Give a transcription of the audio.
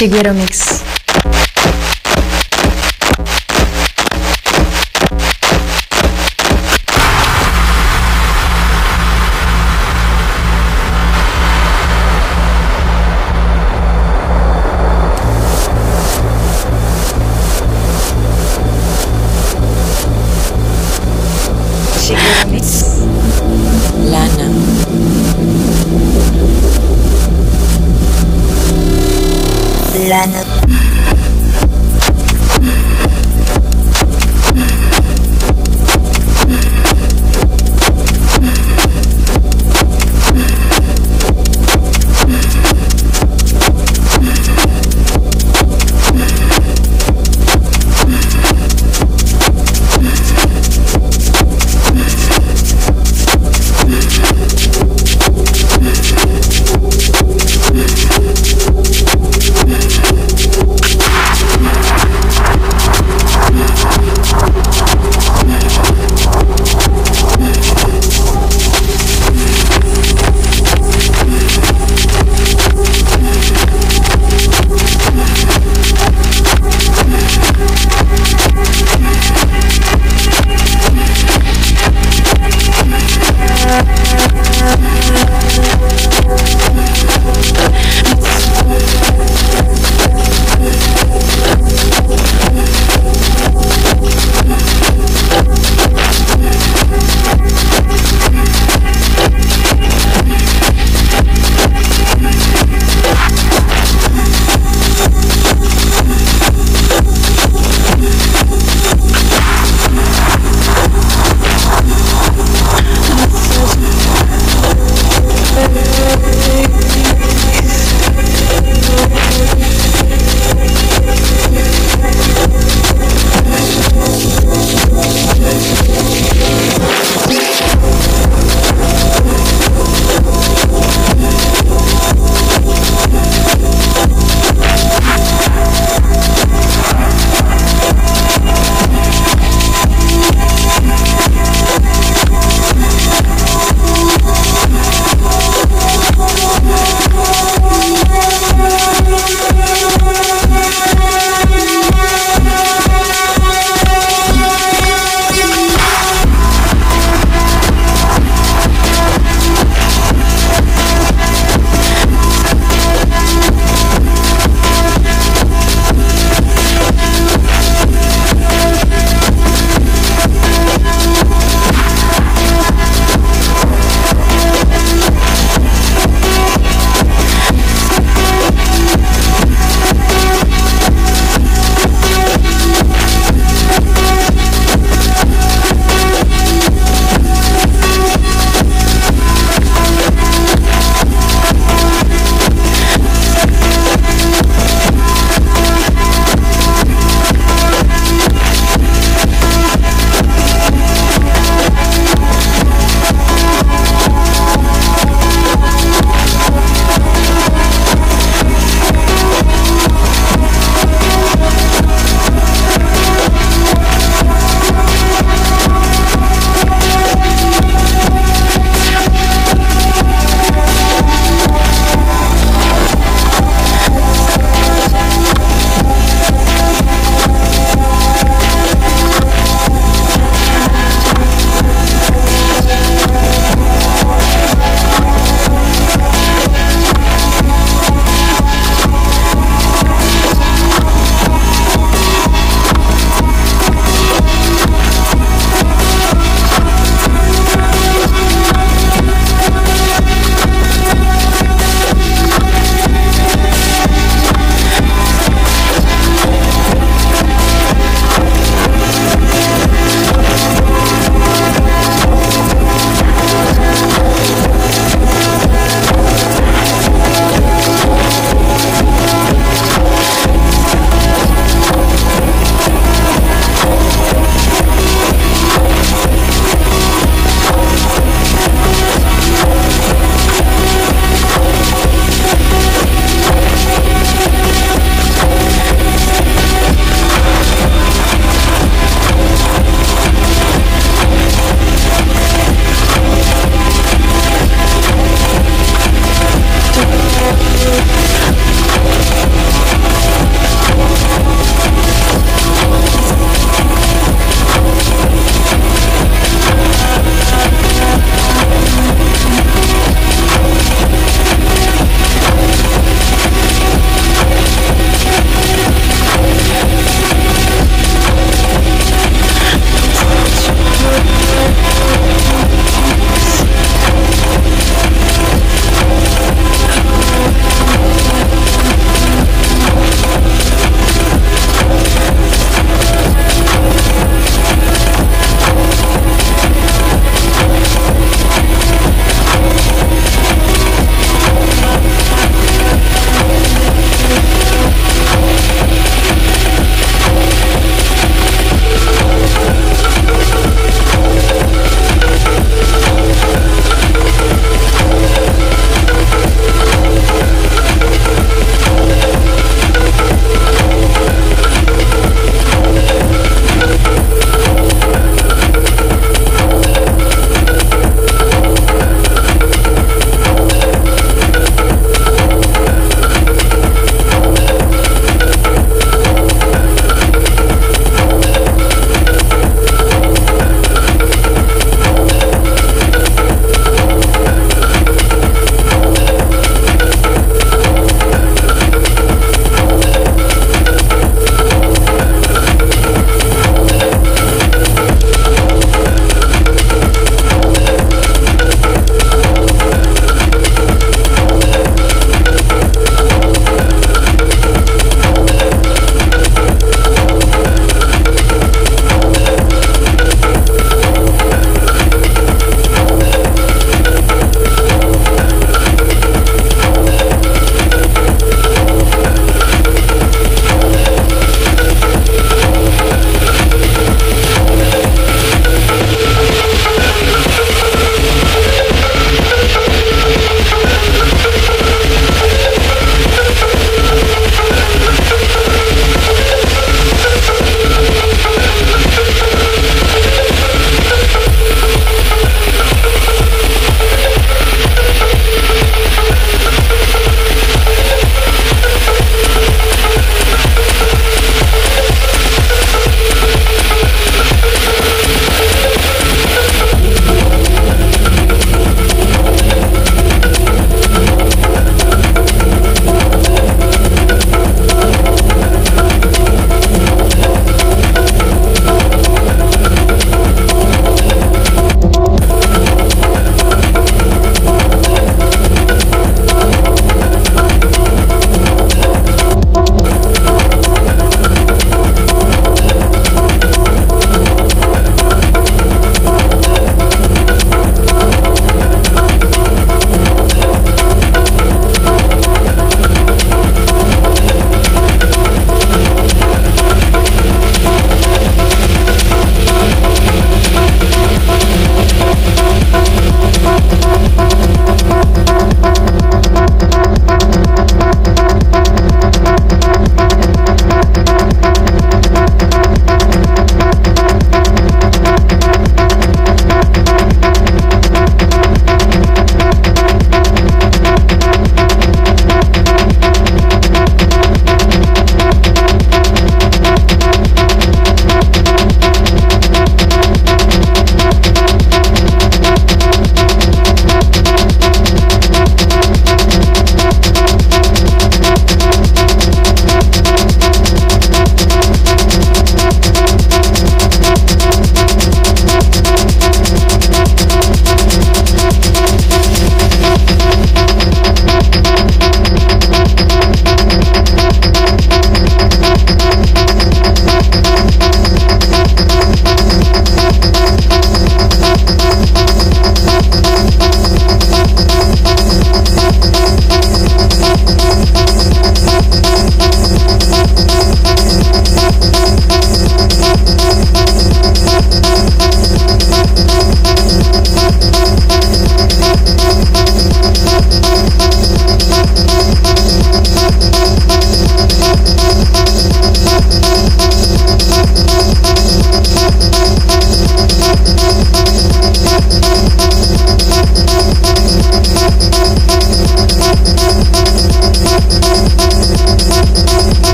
Figueira Mix.